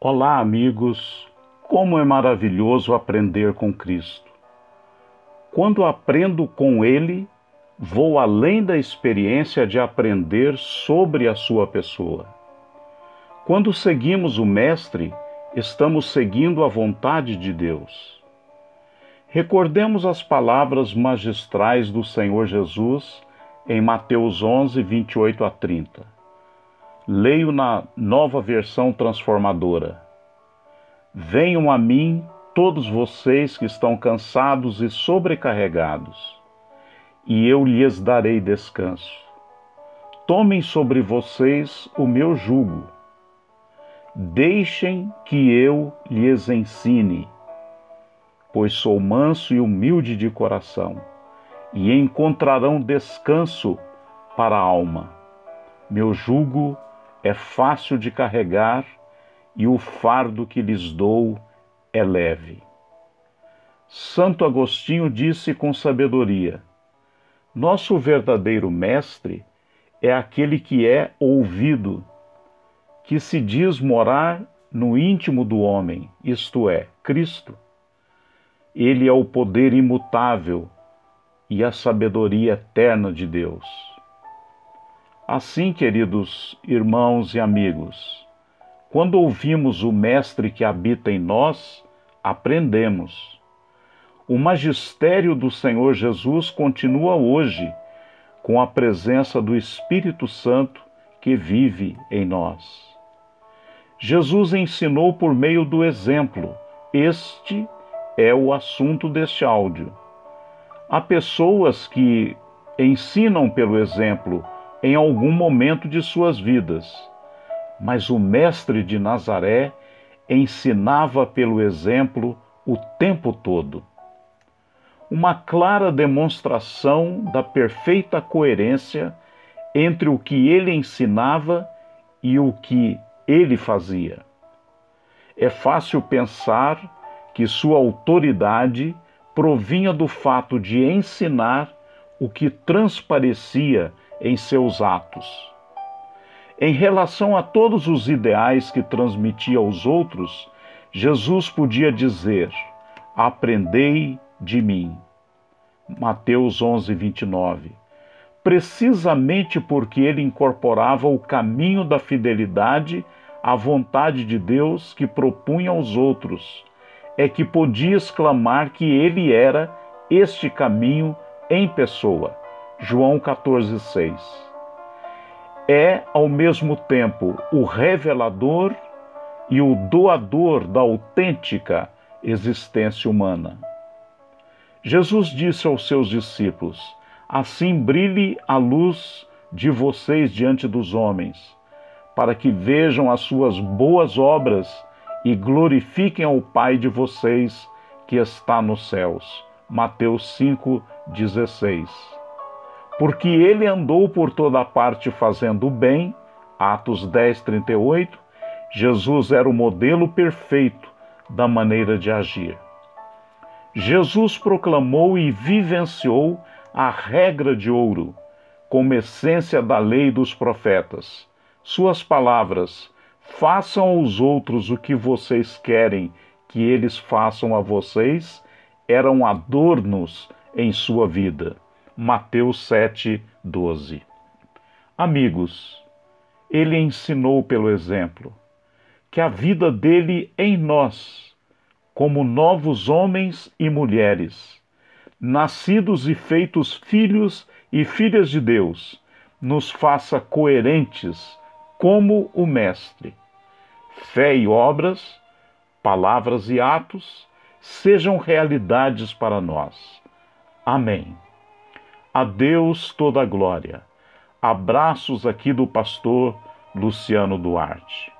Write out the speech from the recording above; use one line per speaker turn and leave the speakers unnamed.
Olá, amigos! Como é maravilhoso aprender com Cristo. Quando aprendo com Ele, vou além da experiência de aprender sobre a sua pessoa. Quando seguimos o Mestre, estamos seguindo a vontade de Deus. Recordemos as palavras magistrais do Senhor Jesus em Mateus 11, 28 a 30 Leio na nova versão transformadora. Venham a mim todos vocês que estão cansados e sobrecarregados, e eu lhes darei descanso. Tomem sobre vocês o meu jugo. Deixem que eu lhes ensine, pois sou manso e humilde de coração, e encontrarão descanso para a alma. Meu jugo é fácil de carregar e o fardo que lhes dou é leve. Santo Agostinho disse com sabedoria: Nosso verdadeiro mestre é aquele que é ouvido, que se diz morar no íntimo do homem, isto é, Cristo. Ele é o poder imutável e a sabedoria eterna de Deus. Assim, queridos irmãos e amigos, quando ouvimos o Mestre que habita em nós, aprendemos. O magistério do Senhor Jesus continua hoje com a presença do Espírito Santo que vive em nós. Jesus ensinou por meio do exemplo. Este é o assunto deste áudio. Há pessoas que ensinam pelo exemplo em algum momento de suas vidas, mas o Mestre de Nazaré ensinava pelo exemplo o tempo todo. Uma clara demonstração da perfeita coerência entre o que ele ensinava e o que ele fazia. É fácil pensar que sua autoridade provinha do fato de ensinar o que transparecia em seus atos. Em relação a todos os ideais que transmitia aos outros, Jesus podia dizer: Aprendei de mim. Mateus 11, 29. Precisamente porque ele incorporava o caminho da fidelidade à vontade de Deus que propunha aos outros, é que podia exclamar que ele era este caminho em pessoa. João 14,6. É, ao mesmo tempo, o revelador e o doador da autêntica existência humana. Jesus disse aos seus discípulos: Assim brilhe a luz de vocês diante dos homens, para que vejam as suas boas obras e glorifiquem ao Pai de vocês que está nos céus. Mateus 5:16 porque ele andou por toda parte fazendo o bem, Atos 10, 38, Jesus era o modelo perfeito da maneira de agir. Jesus proclamou e vivenciou a regra de ouro, como essência da lei dos profetas. Suas palavras: façam aos outros o que vocês querem que eles façam a vocês, eram adornos em sua vida. Mateus 7, 12. Amigos, ele ensinou pelo exemplo que a vida dele em nós, como novos homens e mulheres, nascidos e feitos filhos e filhas de Deus, nos faça coerentes como o Mestre. Fé e obras, palavras e atos sejam realidades para nós. Amém. A Deus toda a glória. Abraços aqui do pastor Luciano Duarte.